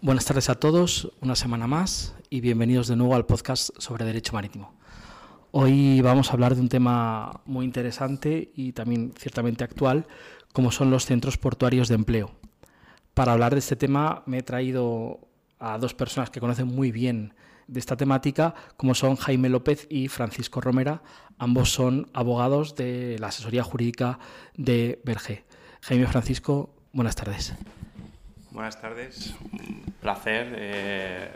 Buenas tardes a todos, una semana más y bienvenidos de nuevo al podcast sobre Derecho Marítimo. Hoy vamos a hablar de un tema muy interesante y también ciertamente actual, como son los centros portuarios de empleo. Para hablar de este tema me he traído a dos personas que conocen muy bien de esta temática, como son Jaime López y Francisco Romera. Ambos son abogados de la asesoría jurídica de Berge. Jaime Francisco, buenas tardes. Buenas tardes, placer. Eh,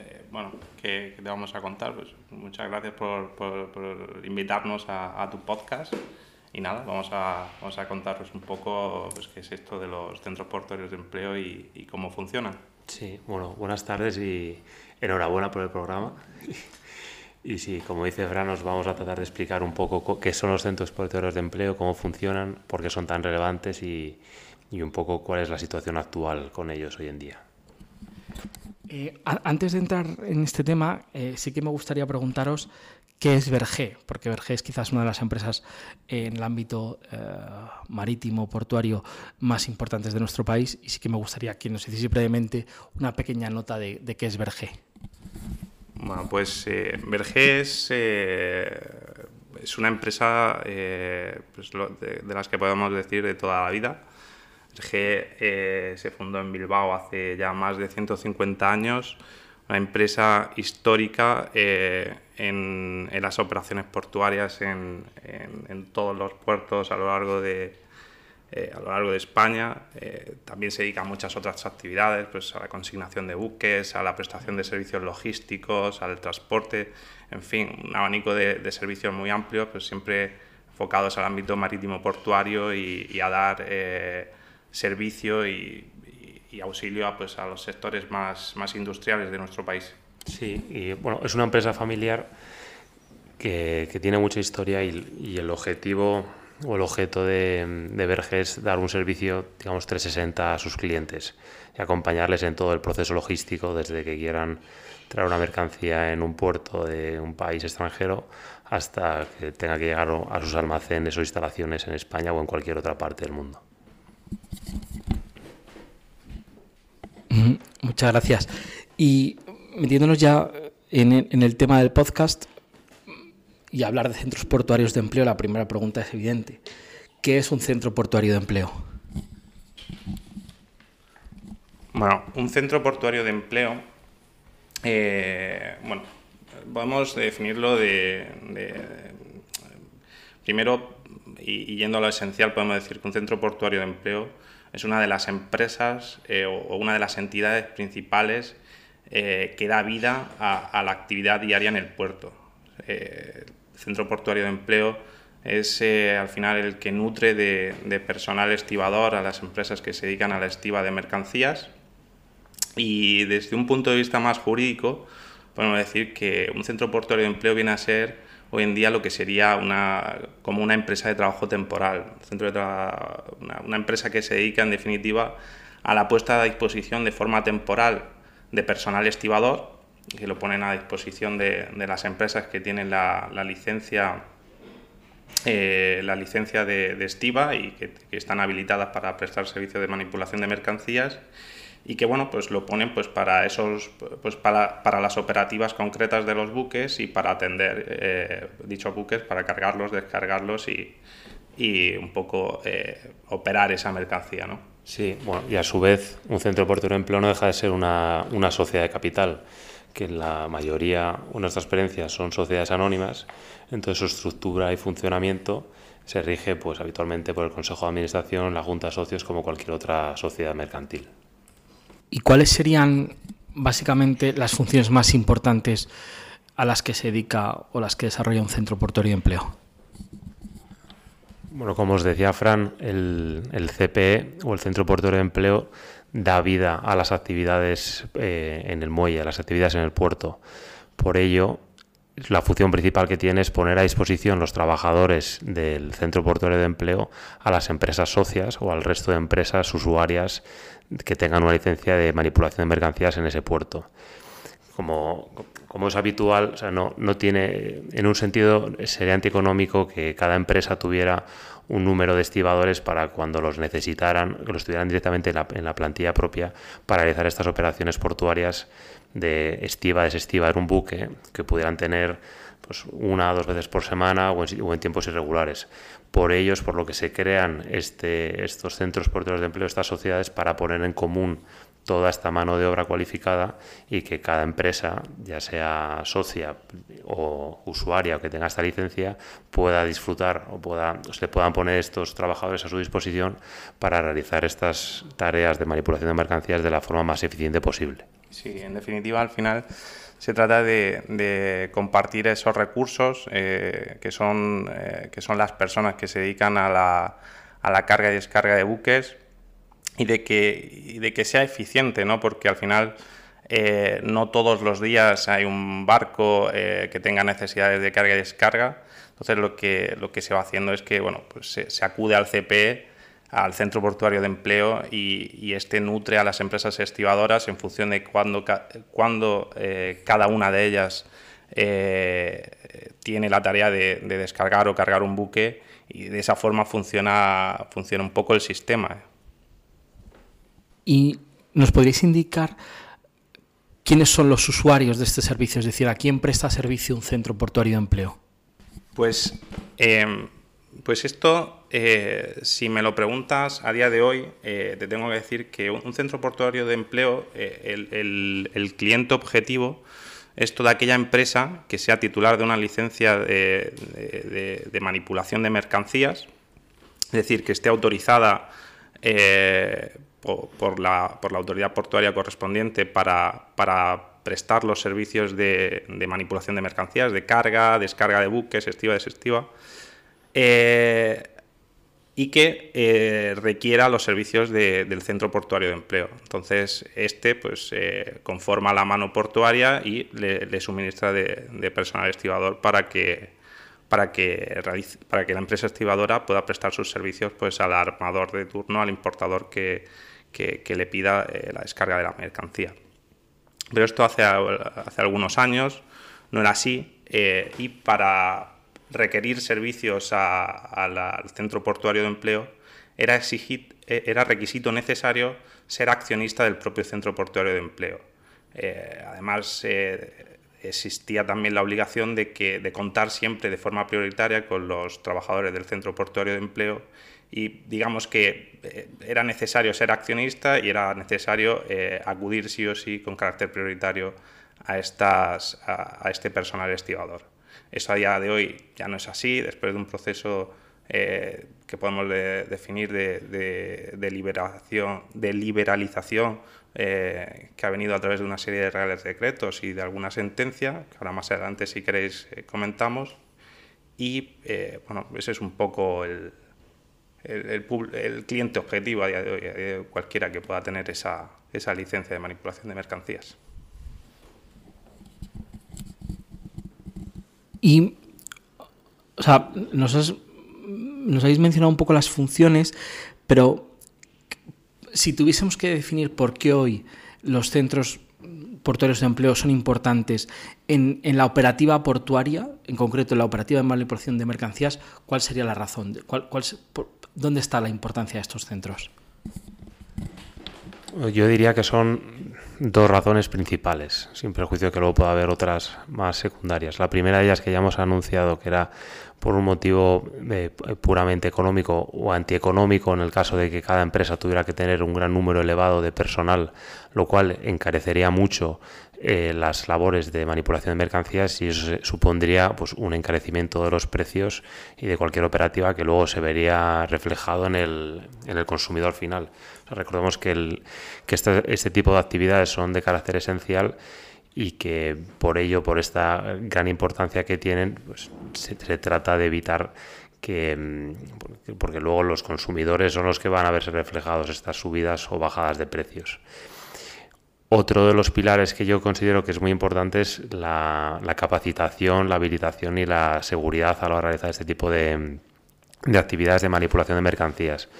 eh, bueno, ¿qué, te vamos a contar? Pues muchas gracias por, invitarnos a, tu podcast. Y nada, vamos a, vamos a contaros un poco pues, qué es esto de los centros portuarios de empleo y, y cómo funcionan. Sí, bueno, buenas tardes y enhorabuena por el programa. Y sí, como dice Fran, nos vamos a tratar de explicar un poco qué son los centros portuarios de empleo, cómo funcionan, por qué son tan relevantes y, y un poco cuál es la situación actual con ellos hoy en día. Eh, antes de entrar en este tema, eh, sí que me gustaría preguntaros qué es Verge, porque Verge es quizás una de las empresas en el ámbito eh, marítimo, portuario más importantes de nuestro país, y sí que me gustaría que nos hiciese brevemente una pequeña nota de, de qué es Verge. Bueno, pues eh, eh, es, una empresa eh, pues de, las que podemos decir de toda la vida. Verge se fundó en Bilbao hace ya más de 150 años, una empresa histórica en, en, las operaciones portuarias en, en todos los puertos a lo largo de, eh, a lo largo de España. Eh, también se dedica a muchas otras actividades, pues a la consignación de buques, a la prestación de servicios logísticos, al transporte, en fin, un abanico de, servicios muy amplio, pues siempre enfocados al ámbito marítimo portuario y, a dar eh, servicio y, auxilio a, pues, a los sectores más, más industriales de nuestro país. Sí, y bueno, es una empresa familiar que, que tiene mucha historia y, el objetivo o el objeto de, de Verge es dar un servicio, digamos, 360 a sus clientes y acompañarles en todo el proceso logístico, desde que quieran traer una mercancía en un puerto de un país extranjero hasta que tenga que llegar a sus almacenes o instalaciones en España o en cualquier otra parte del mundo. Muchas gracias. Y metiéndonos ya en el tema del podcast, y hablar de centros portuarios de empleo, la primera pregunta es evidente. ¿Qué es un centro portuario de empleo? Bueno, un centro portuario de empleo, eh, bueno, podemos definirlo de, primero, y, yendo a lo esencial, podemos decir que un centro portuario de empleo es una de las empresas eh, o, una de las entidades principales eh, que da vida a, la actividad diaria en el puerto. Centro portuario de empleo es eh, al final el que nutre de, personal estibador a las empresas que se dedican a la estiva de mercancías. Y desde un punto de vista más jurídico, podemos decir que un centro portuario de empleo viene a ser hoy en día lo que sería una, como una empresa de trabajo temporal, centro de una, empresa que se dedica en definitiva a la puesta a disposición de forma temporal de personal estibador que lo ponen a disposición de, las empresas que tienen la, licencia eh, la licencia de, estiva y que, están habilitadas para prestar servicios de manipulación de mercancías y que bueno pues lo ponen pues para esos pues para, para las operativas concretas de los buques y para atender eh, dichos buques para cargarlos descargarlos y, y un poco eh, operar esa mercancía ¿no? Sí, bueno, y a su vez un centro portuario de empleo no deja de ser una, una sociedad de capital que la mayoría o nuestras experiencias son sociedades anónimas, entonces su estructura y funcionamiento se rige pues habitualmente por el Consejo de Administración, la Junta de Socios, como cualquier otra sociedad mercantil. ¿Y cuáles serían básicamente las funciones más importantes a las que se dedica o las que desarrolla un centro portuario de empleo? Bueno, como os decía Fran, el, el CPE o el Centro Portuario de Empleo da vida a las actividades eh, en el muelle, a las actividades en el puerto. Por ello, la función principal que tiene es poner a disposición los trabajadores del centro portuario de empleo a las empresas socias o al resto de empresas usuarias que tengan una licencia de manipulación de mercancías en ese puerto. Como, como es habitual, no, tiene, en un sentido, sería antieconómico que cada empresa tuviera un número de estibadores para cuando los necesitaran, que los tuvieran directamente en la, en la plantilla propia para realizar estas operaciones portuarias de estiva, desestiva en un buque que pudieran tener pues, una o dos veces por semana o en, tiempos irregulares. Por ellos, por lo que se crean este, estos centros portuarios de empleo, estas sociedades, para poner en común toda esta mano de obra cualificada y que cada empresa, ya sea socia o usuaria o que tenga esta licencia, pueda disfrutar o pueda, se puedan poner estos trabajadores a su disposición para realizar estas tareas de manipulación de mercancías de la forma más eficiente posible. Sí, en definitiva, al final se trata de, compartir esos recursos eh, que, son, eh, que son las personas que se dedican a la, a la carga y descarga de buques y de que, de que sea eficiente, ¿no? porque al final eh, no todos los días hay un barco eh, que tenga necesidades de carga y descarga. Entonces lo que, lo que se va haciendo es que bueno, pues se, acude al CPE, al Centro Portuario de Empleo, y, este nutre a las empresas estivadoras en función de cuándo, cuando, eh, cada una de ellas tiene la tarea de, de, descargar o cargar un buque y de esa forma funciona, funciona un poco el sistema. ¿Y nos podríais indicar quiénes son los usuarios de este servicio? Es decir, ¿a quién presta servicio un centro portuario de empleo? Pues, em, pues esto, eh, si me lo preguntas a día de hoy, eh, te tengo que decir que un, centro portuario de empleo, eh, el, cliente objetivo es toda aquella empresa que sea titular de una licencia de, de manipulación de mercancías, es decir, que esté autorizada por, la, por la autoridad portuaria correspondiente para, prestar los servicios de, manipulación de mercancías, de carga, descarga de buques, estiva, desestiva, eh, y que eh, requiera los servicios del centro portuario de empleo. Entonces, este pues, eh, conforma la mano portuaria y le, suministra de, personal estibador para que, para que, para que la empresa estibadora pueda prestar sus servicios pues, al armador de turno, al importador que, que, le pida eh, la descarga de la mercancía. Pero esto hace, hace algunos años no era así eh, y para requerir servicios al centro portuario de empleo era, exigir, eh, era requisito necesario ser accionista del propio centro portuario de empleo. además, existía también la obligación de, que, de contar siempre de forma prioritaria con los trabajadores del centro portuario de empleo y digamos que eh, era necesario ser accionista y era necesario eh, acudir sí o sí con carácter prioritario a, estas, a, este personal estibador. Eso a día de hoy ya no es así, después de un proceso eh, que podemos definir de, de, liberación, de liberalización que ha venido a través de una serie de reales decretos y de alguna sentencia, que ahora más adelante si queréis comentamos. Y bueno, ese es un poco el, el, cliente objetivo a día de hoy, cualquiera que pueda tener esa, esa licencia de manipulación de mercancías. Y, o sea, nos habéis mencionado un poco las funciones, pero si tuviésemos que definir por qué hoy los centros portuarios de empleo son importantes en, la operativa portuaria, en concreto en la operativa de manipulación de mercancías, ¿cuál sería la razón? ¿Cuál, cuál, ¿Dónde está la importancia de estos centros? Yo diría que son dos razones principales, sin perjuicio que luego pueda haber otras más secundarias. La primera de ellas que ya hemos anunciado que era por un motivo eh, puramente económico o antieconómico en el caso de que cada empresa tuviera que tener un gran número elevado de personal, lo cual encarecería mucho eh, las labores de manipulación de mercancías y eso supondría pues, un encarecimiento de los precios y de cualquier operativa que luego se vería reflejado en el, en el consumidor final. recordemos que, el, que este, este tipo de actividades son de carácter esencial y que por ello, por esta gran importancia que tienen, pues, se, trata de evitar que, mm, porque luego los consumidores son los que van a verse reflejados estas subidas o bajadas de precios. Otro de los pilares que yo considero que es muy importante es la, capacitación, la habilitación y la seguridad a la hora de realizar este tipo de, actividades de manipulación de mercancías.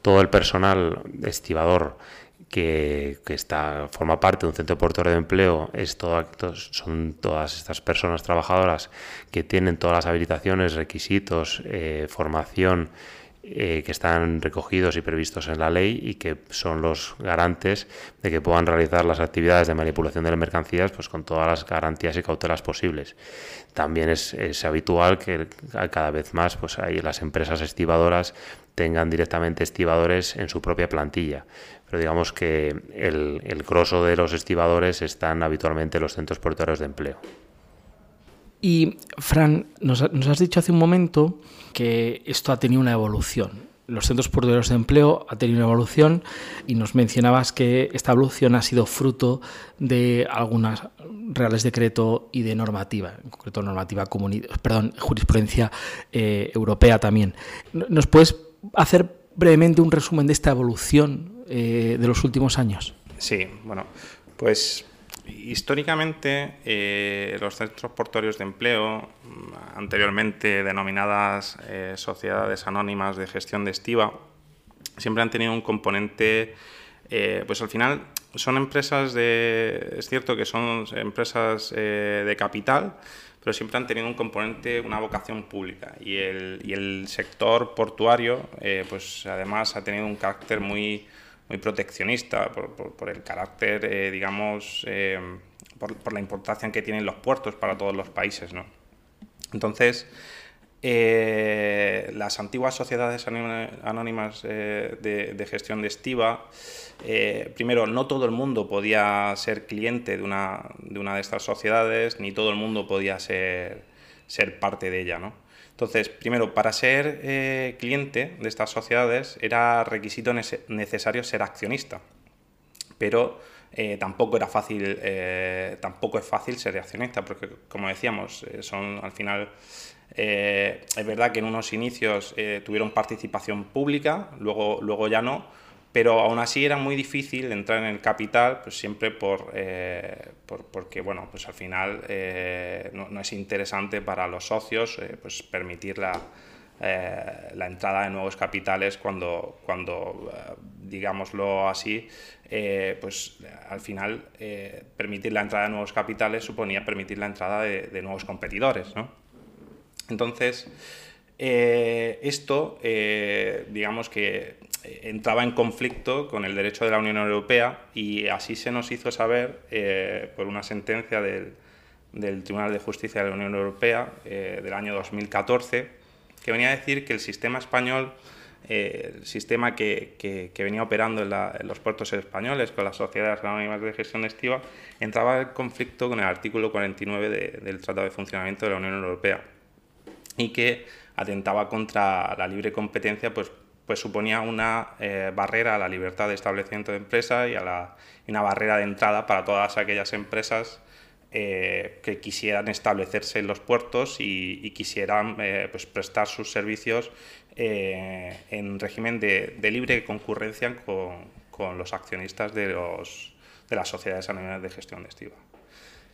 Todo el personal estibador que, está, forma parte de un centro portuario de empleo es todo, son todas estas personas trabajadoras que tienen todas las habilitaciones, requisitos, eh, formación eh, que están recogidos y previstos en la ley y que son los garantes de que puedan realizar las actividades de manipulación de las mercancías pues con todas las garantías y cautelas posibles. También es, habitual que cada vez más pues hay las empresas estibadoras tengan directamente estibadores en su propia plantilla. Pero digamos que el, el grosso de los estibadores están habitualmente en los centros portuarios de empleo. Y, Fran, nos, has dicho hace un momento que esto ha tenido una evolución. Los centros portuarios de empleo ha tenido una evolución y nos mencionabas que esta evolución ha sido fruto de algunas reales decreto y de normativa, en concreto normativa perdón, jurisprudencia eh, europea también. ¿Nos puedes hacer brevemente un resumen de esta evolución eh, de los últimos años? Sí, bueno, pues Históricamente, eh, los centros portuarios de empleo, anteriormente denominadas eh, sociedades anónimas de gestión de estiva, siempre han tenido un componente, pues al final son empresas de, es cierto que son empresas de capital, pero siempre han tenido un componente, una vocación pública. Y el, y el sector portuario, pues además ha tenido un carácter muy muy proteccionista por, el carácter, eh, digamos, eh, por, la importancia que tienen los puertos para todos los países. ¿no? Entonces, eh, las antiguas sociedades anónimas de, gestión de estiva, primero, no todo el mundo podía ser cliente de una, de estas sociedades, ni todo el mundo podía ser, ser parte de ella. ¿no? Entonces, primero, para ser eh, cliente de estas sociedades era requisito necesario ser accionista, pero eh, tampoco era fácil, eh, tampoco es fácil ser accionista, porque como decíamos, son al final es verdad que en unos inicios tuvieron participación pública, luego, luego ya no, pero aún así era muy difícil entrar en el capital, pues siempre por, eh, porque bueno, pues al final eh, no, es interesante para los socios eh, pues permitir la, la, entrada de nuevos capitales cuando, cuando digámoslo así, pues al final permitir la entrada de nuevos capitales suponía permitir la entrada de, de nuevos competidores, ¿no? Entonces, esto, digamos que entraba en conflicto con el derecho de la Unión Europea y así se nos hizo saber eh, por una sentencia del, Tribunal de Justicia de la Unión Europea eh, del año 2014 que venía a decir que el sistema español, eh, el sistema que, venía operando en, los puertos españoles con las sociedades anónimas de gestión estiva, entraba en conflicto con el artículo 49 del Tratado de Funcionamiento de la Unión Europea y que atentaba contra la libre competencia pues, pues suponía una eh, barrera a la libertad de establecimiento de empresa y a una barrera de entrada para todas aquellas empresas eh, que quisieran establecerse en los puertos y, quisieran eh, pues prestar sus servicios en régimen de, libre concurrencia con, con, los accionistas de, los, de las sociedades anónimas de gestión de estiva.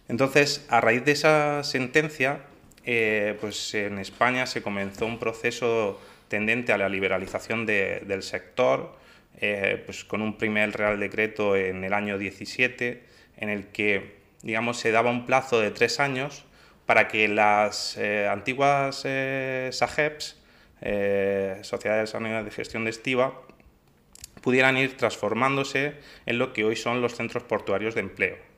Entonces, a raíz de esa sentencia, pues en España se comenzó un proceso tendente a la liberalización del sector, eh, pues con un primer Real Decreto en el año 17, en el que digamos, se daba un plazo de tres años para que las eh, antiguas eh, SAGEPs, Sociedades Anónimas de Gestión de Estiva, pudieran ir transformándose en lo que hoy son los centros portuarios de empleo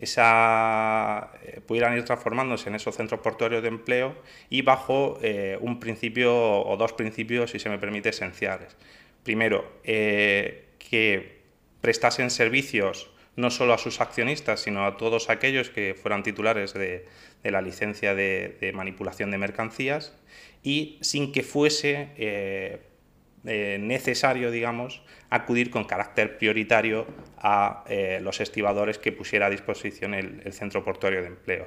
eh, pudieran ir transformándose en esos centros portuarios de empleo y bajo eh, un principio o dos principios, si se me permite, esenciales. Primero, eh, que prestasen servicios no solo a sus accionistas, sino a todos aquellos que fueran titulares de, la licencia de, manipulación de mercancías y sin que fuese eh, necesario, digamos, acudir con carácter prioritario a eh, los estibadores que pusiera a disposición el, centro portuario de empleo.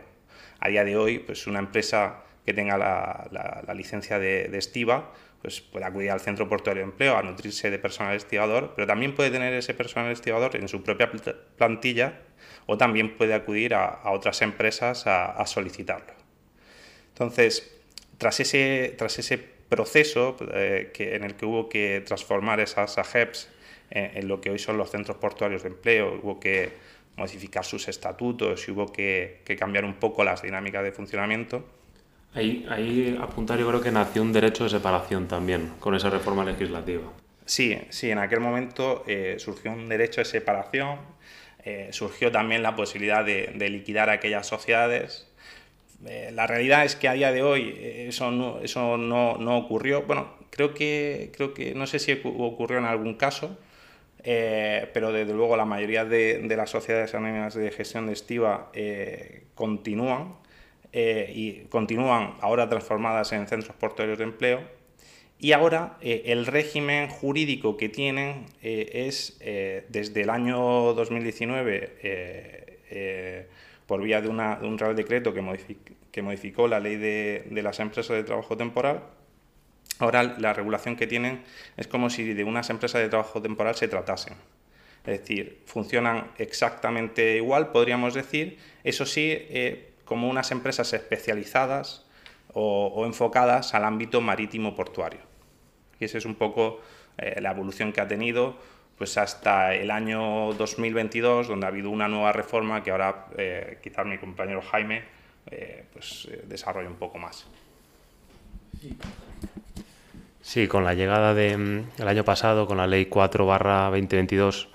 A día de hoy, pues una empresa que tenga la, licencia de, estiva, pues puede acudir al centro portuario de empleo a nutrirse de personal estibador, pero también puede tener ese personal estibador en su propia plantilla o también puede acudir a, otras empresas a, a solicitarlo. Entonces, tras ese, tras ese proceso eh, que, en el que hubo que transformar esas AGEPs en, lo que hoy son los centros portuarios de empleo, hubo que modificar sus estatutos y hubo que, cambiar un poco las dinámicas de funcionamiento. Ahí, ahí apuntar yo creo que nació un derecho de separación también con esa reforma legislativa. Sí, sí, en aquel momento eh, surgió un derecho de separación, eh, surgió también la posibilidad de, liquidar aquellas sociedades. Eh, la realidad es que a día de hoy eso no, eso no, no, ocurrió. Bueno, creo que, creo que no sé si ocurrió en algún caso, pero desde luego la mayoría de, las sociedades anónimas de gestión de estiva continúan eh, y continúan ahora transformadas en centros portuarios de empleo. Y ahora eh, el régimen jurídico que tienen eh, es desde el año 2019, por vía de, un Real Decreto que, modificó la ley de, las empresas de trabajo temporal, ahora la regulación que tienen es como si de unas empresas de trabajo temporal se tratasen. Es decir, funcionan exactamente igual, podríamos decir. Eso sí, como unas empresas especializadas o, enfocadas al ámbito marítimo portuario. Y esa es un poco eh, la evolución que ha tenido pues hasta el año 2022, donde ha habido una nueva reforma que ahora eh, quizás mi compañero Jaime eh, pues, desarrolla un poco más. Sí, con la llegada del mm, año pasado, con la ley 4 2022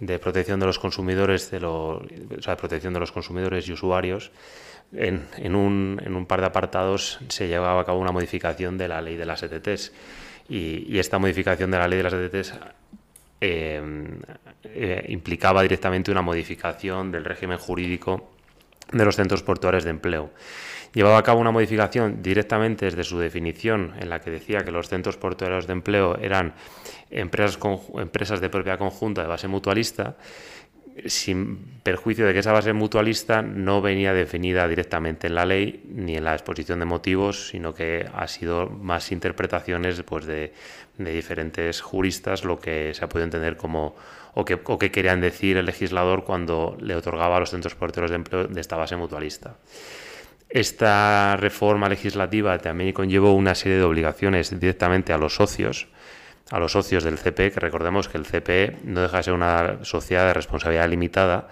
de protección de los consumidores, de, o sea, de protección de los consumidores y usuarios, en, un, par de apartados se llevaba a cabo una modificación de la ley de las ETTs. Y, esta modificación de la ley de las ETTs eh, eh, implicaba directamente una modificación del régimen jurídico de los centros portuarios de empleo. Llevaba a cabo una modificación directamente desde su definición, en la que decía que los centros portuarios de empleo eran empresas, empresas de propiedad conjunta de base mutualista sin perjuicio de que esa base mutualista no venía definida directamente en la ley ni en la exposición de motivos, sino que ha sido más interpretaciones pues, de, diferentes juristas lo que se ha podido entender como o o que, querían decir el legislador cuando le otorgaba a los centros porteros de empleo de esta base mutualista. Esta reforma legislativa también conllevó una serie de obligaciones directamente a los socios, a los socios del CPE, que recordemos que el CPE no deja de ser una sociedad de responsabilidad limitada,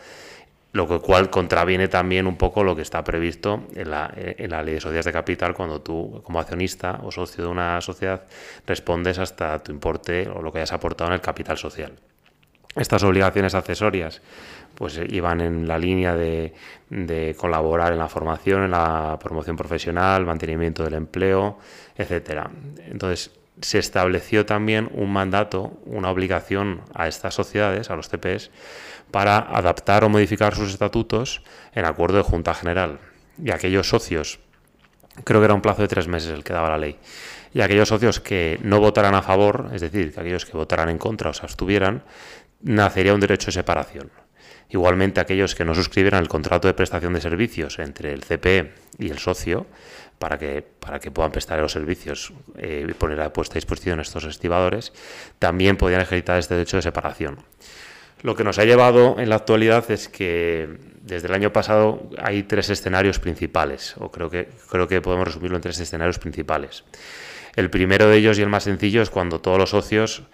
lo cual contraviene también un poco lo que está previsto en la, en la ley de sociedades de capital cuando tú, como accionista o socio de una sociedad, respondes hasta tu importe o lo que hayas aportado en el capital social. Estas obligaciones accesorias pues iban en la línea de, de, colaborar en la formación, en la promoción profesional, mantenimiento del empleo, etcétera. Entonces, se estableció también un mandato, una obligación a estas sociedades, a los CPs, para adaptar o modificar sus estatutos en acuerdo de Junta General. Y aquellos socios, creo que era un plazo de tres meses el que daba la ley, y aquellos socios que no votaran a favor, es decir, que aquellos que votaran en contra o se abstuvieran, nacería un derecho de separación. Igualmente aquellos que no suscribieran el contrato de prestación de servicios entre el CPE y el socio, para que, para que puedan prestar los servicios eh, y poner a puesta a disposición estos estibadores, también podrían ejercitar este derecho de separación. Lo que nos ha llevado en la actualidad es que desde el año pasado hay tres escenarios principales, o creo que, creo que podemos resumirlo en tres escenarios principales. El primero de ellos y el más sencillo es cuando todos los socios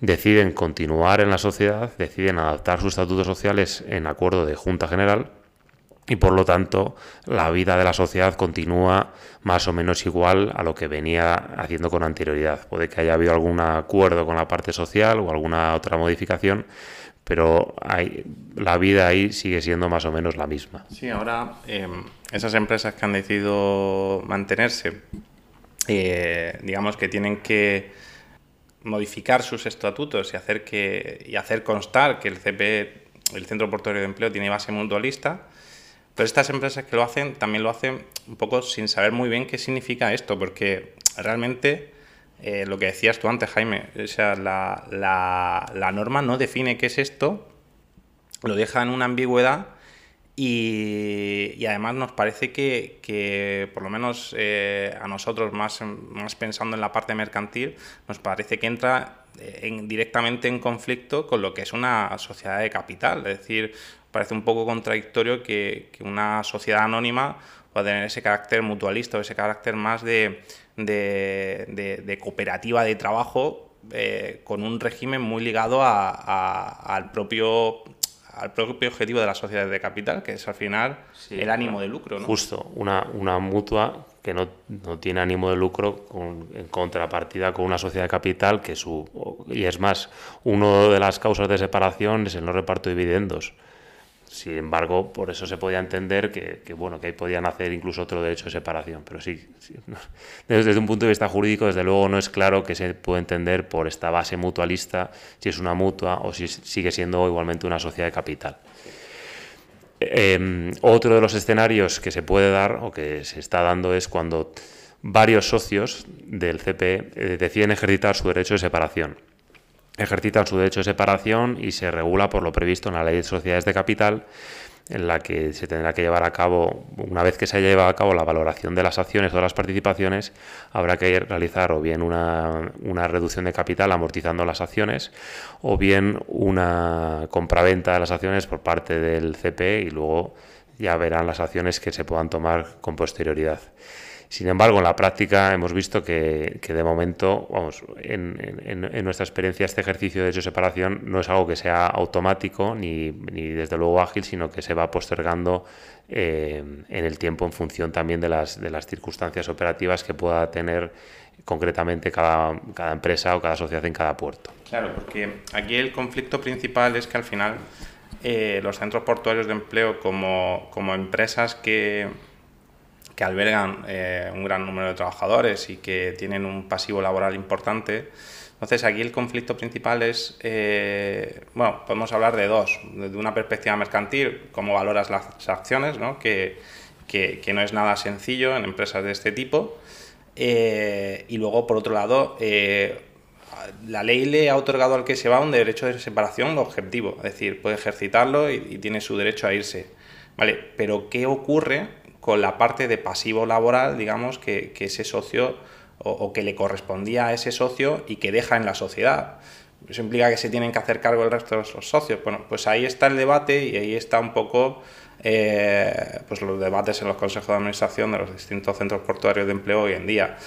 deciden continuar en la sociedad, deciden adaptar sus estatutos sociales en acuerdo de Junta General y por lo tanto la vida de la sociedad continúa más o menos igual a lo que venía haciendo con anterioridad. Puede que haya habido algún acuerdo con la parte social o alguna otra modificación, pero la vida ahí sigue siendo más o menos la misma. Sí, ahora em, esas empresas que han decidido mantenerse, eh, digamos que tienen que modificar sus estatutos y hacer, que, y hacer constar que el CP, el Centro Portuario de Empleo, tiene base mutualista, pero estas empresas que lo hacen también lo hacen un poco sin saber muy bien qué significa esto, porque realmente eh, lo que decías tú antes, Jaime, o sea, la, la, norma no define qué es esto, lo deja en una ambigüedad y, además nos parece que, que por lo menos eh, a nosotros, más, más pensando en la parte mercantil, nos parece que entra eh, en, directamente en conflicto con lo que es una sociedad de capital. Es decir, parece un poco contradictorio que, una sociedad anónima pueda tener ese carácter mutualista o ese carácter más de, cooperativa de trabajo eh, con un régimen muy ligado al propio al propio objetivo de las sociedades de capital, que es al final el ánimo de lucro. ¿no? Justo, una, una mutua que no, no, tiene ánimo de lucro en contrapartida con una sociedad de capital que su... Y es más, una de las causas de separación es el no reparto de dividendos. Sin embargo, por eso se podía entender que, bueno, que ahí podían hacer incluso otro derecho de separación. Pero sí, desde, un punto de vista jurídico, desde luego no es claro que se puede entender por esta base mutualista si es una mutua o si sigue siendo igualmente una sociedad de capital. Em, otro de los escenarios que se puede dar o que se está dando es cuando varios socios del CPE eh, deciden ejercitar su derecho de separación ejercitan su derecho de separación y se regula por lo previsto en la ley de sociedades de capital en la que se tendrá que llevar a cabo, una vez que se haya llevado a cabo la valoración de las acciones o de las participaciones, habrá que realizar o bien una, una reducción de capital amortizando las acciones o bien una compraventa de las acciones por parte del CPE y luego ya verán las acciones que se puedan tomar con posterioridad. Sin embargo, en la práctica hemos visto que, de momento, vamos, en, nuestra experiencia, este ejercicio de de separación no es algo que sea automático ni, desde luego ágil, sino que se va postergando eh, en el tiempo en función también de las, circunstancias operativas que pueda tener concretamente cada, cada empresa o cada sociedad en cada puerto. Claro, porque aquí el conflicto principal es que al final eh, los centros portuarios de empleo como, como empresas que que albergan eh, un gran número de trabajadores y que tienen un pasivo laboral importante. Entonces aquí el conflicto principal es, eh, bueno, podemos hablar de dos, desde una perspectiva mercantil, cómo valoras las acciones, ¿no? Que, que, no es nada sencillo en empresas de este tipo, eh, y luego por otro lado, la ley le ha otorgado al que se va un derecho de separación objetivo, es decir, puede ejercitarlo y, y tiene su derecho a irse, ¿vale? Pero ¿qué ocurre con la parte de pasivo laboral, digamos, que, ese socio o, que le correspondía a ese socio y que deja en la sociedad. Eso implica que se tienen que hacer cargo el resto de los socios. Bueno, pues ahí está el debate y ahí está un poco eh, pues los debates en los consejos de administración de los distintos centros portuarios de empleo hoy en día.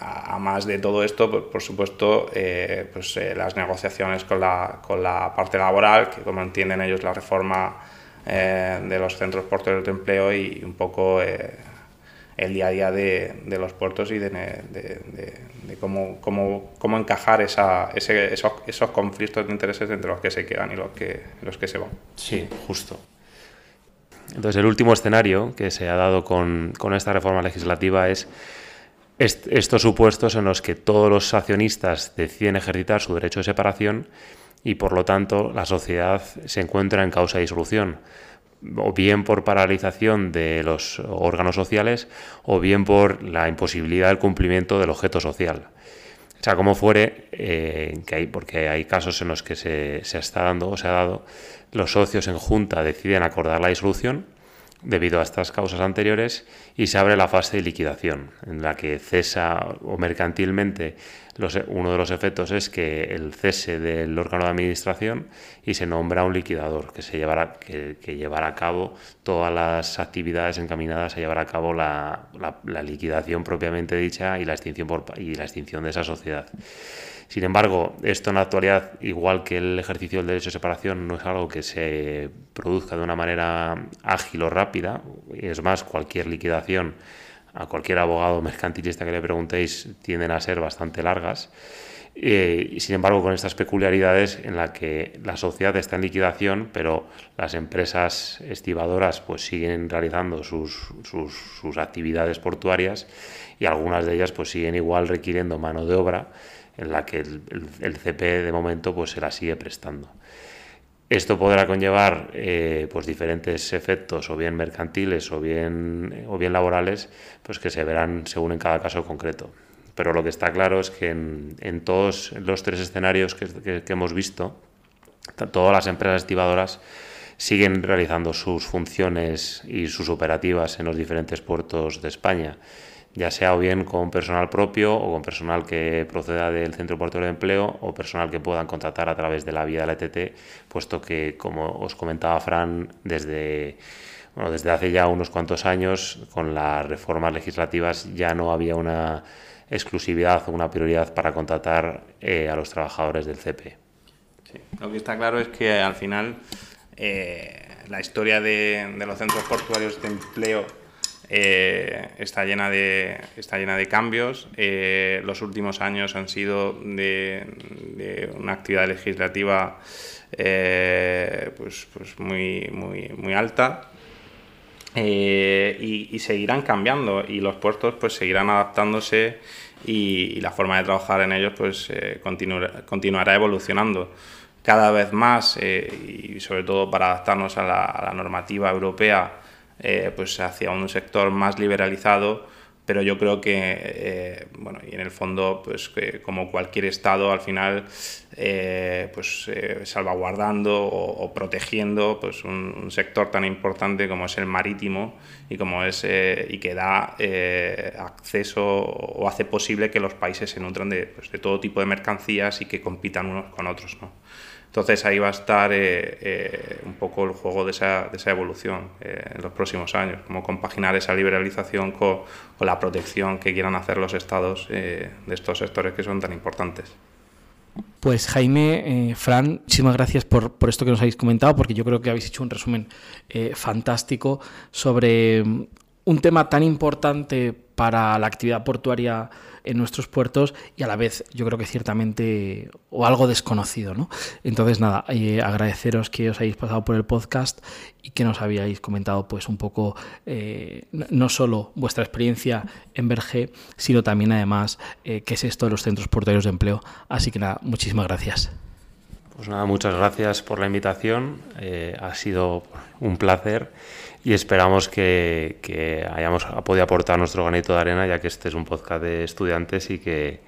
A, más de todo esto, pues, por supuesto, eh, pues, eh, las negociaciones con la, con la parte laboral, que como entienden ellos la reforma eh, de los centros portuarios de empleo y un poco eh, el día a día de, de los puertos y de, de, cómo, cómo, cómo, encajar esa, ese, esos, esos, conflictos de intereses entre los que se quedan y los que, los que se van. Sí, justo. Entonces, el último escenario que se ha dado con, con esta reforma legislativa es estos supuestos en los que todos los accionistas deciden ejercitar su derecho de separación y por lo tanto la sociedad se encuentra en causa de disolución, o bien por paralización de los órganos sociales o bien por la imposibilidad del cumplimiento del objeto social. O sea, como fuere, eh, porque hay casos en los que se, se está dando o se ha dado, los socios en junta deciden acordar la disolución debido a estas causas anteriores y se abre la fase de liquidación, en la que cesa o mercantilmente uno de los efectos es que el cese del órgano de administración y se nombra un liquidador que, se llevará, que, llevará a cabo todas las actividades encaminadas a llevar a cabo la, la, liquidación propiamente dicha y la, extinción por, y la extinción de esa sociedad. Sin embargo, esto en la actualidad, igual que el ejercicio del derecho de separación, no es algo que se produzca de una manera ágil o rápida. Es más, cualquier liquidación a cualquier abogado mercantilista que le preguntéis tienden a ser bastante largas. Eh, sin embargo, con estas peculiaridades en la que la sociedad está en liquidación, pero las empresas estivadoras pues siguen realizando sus, sus, actividades portuarias y algunas de ellas pues siguen igual requiriendo mano de obra en la que el, el, CP de momento pues se la sigue prestando. Esto podrá conllevar eh, pues diferentes efectos, o bien mercantiles o bien, o bien laborales, pues que se verán según en cada caso concreto. Pero lo que está claro es que en, todos los tres escenarios que, hemos visto, todas las empresas estivadoras siguen realizando sus funciones y sus operativas en los diferentes puertos de España ya sea o bien con personal propio o con personal que proceda del Centro Portuario de Empleo o personal que puedan contratar a través de la vía de la ETT, puesto que, como os comentaba Fran, desde, bueno, desde hace ya unos cuantos años, con las reformas legislativas ya no había una exclusividad o una prioridad para contratar eh, a los trabajadores del CP. Lo que está claro es que al final la historia de, los centros portuarios de empleo está, llena de, está llena de cambios. los últimos años han sido de, una actividad legislativa pues, pues muy, muy, muy alta. y, seguirán cambiando y los puertos pues seguirán adaptándose y, la forma de trabajar en ellos pues eh, continuará evolucionando cada vez más eh, y sobre todo para adaptarnos a la, normativa europea eh, pues hacia un sector más liberalizado pero yo creo que, eh, bueno, y en el fondo, pues como cualquier Estado, al final, eh, pues eh, salvaguardando o, protegiendo pues un, sector tan importante como es el marítimo y, como es, y que da acceso o hace posible que los países se nutran de, pues, de todo tipo de mercancías y que compitan unos con otros, ¿no? Entonces ahí va a estar eh, eh, un poco el juego de esa, de esa evolución eh, en los próximos años, cómo compaginar esa liberalización con, la protección que quieran hacer los estados de estos sectores que son tan importantes. Pues Jaime, Fran, muchísimas gracias por, por, esto que nos habéis comentado, porque yo creo que habéis hecho un resumen fantástico sobre mm, un tema tan importante para la actividad portuaria en nuestros puertos y a la vez yo creo que ciertamente o algo desconocido. ¿no? Entonces nada, eh, agradeceros que os hayáis pasado por el podcast y que nos habíais comentado pues un poco eh, no solo vuestra experiencia en Berge, sino también además eh, qué es esto de los centros portuarios de empleo. Así que nada, muchísimas gracias. Pues nada, muchas gracias por la invitación. ha sido un placer y esperamos que, hayamos podido aportar nuestro granito de arena, ya que este es un podcast de estudiantes y que,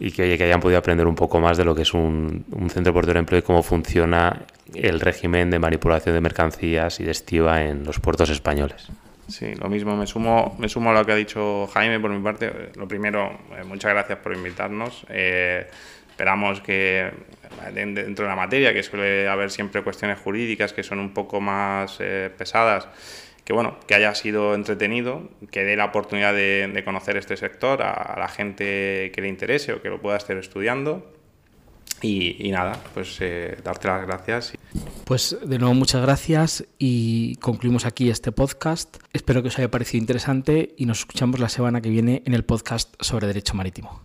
y que, que hayan podido aprender un poco más de lo que es un, centro portuario de empleo y cómo funciona el régimen de manipulación de mercancías y de estiva en los puertos españoles. Sí, lo mismo, me sumo, me sumo a lo que ha dicho Jaime por mi parte. Lo primero, eh, muchas gracias por invitarnos. Eh, esperamos que dentro de la materia, que suele haber siempre cuestiones jurídicas que son un poco más eh, pesadas, que bueno, que haya sido entretenido, que dé la oportunidad de, conocer este sector a, la gente que le interese o que lo pueda estar estudiando. Y, nada, pues eh, darte las gracias. Pues de nuevo muchas gracias y concluimos aquí este podcast. Espero que os haya parecido interesante y nos escuchamos la semana que viene en el podcast sobre Derecho Marítimo.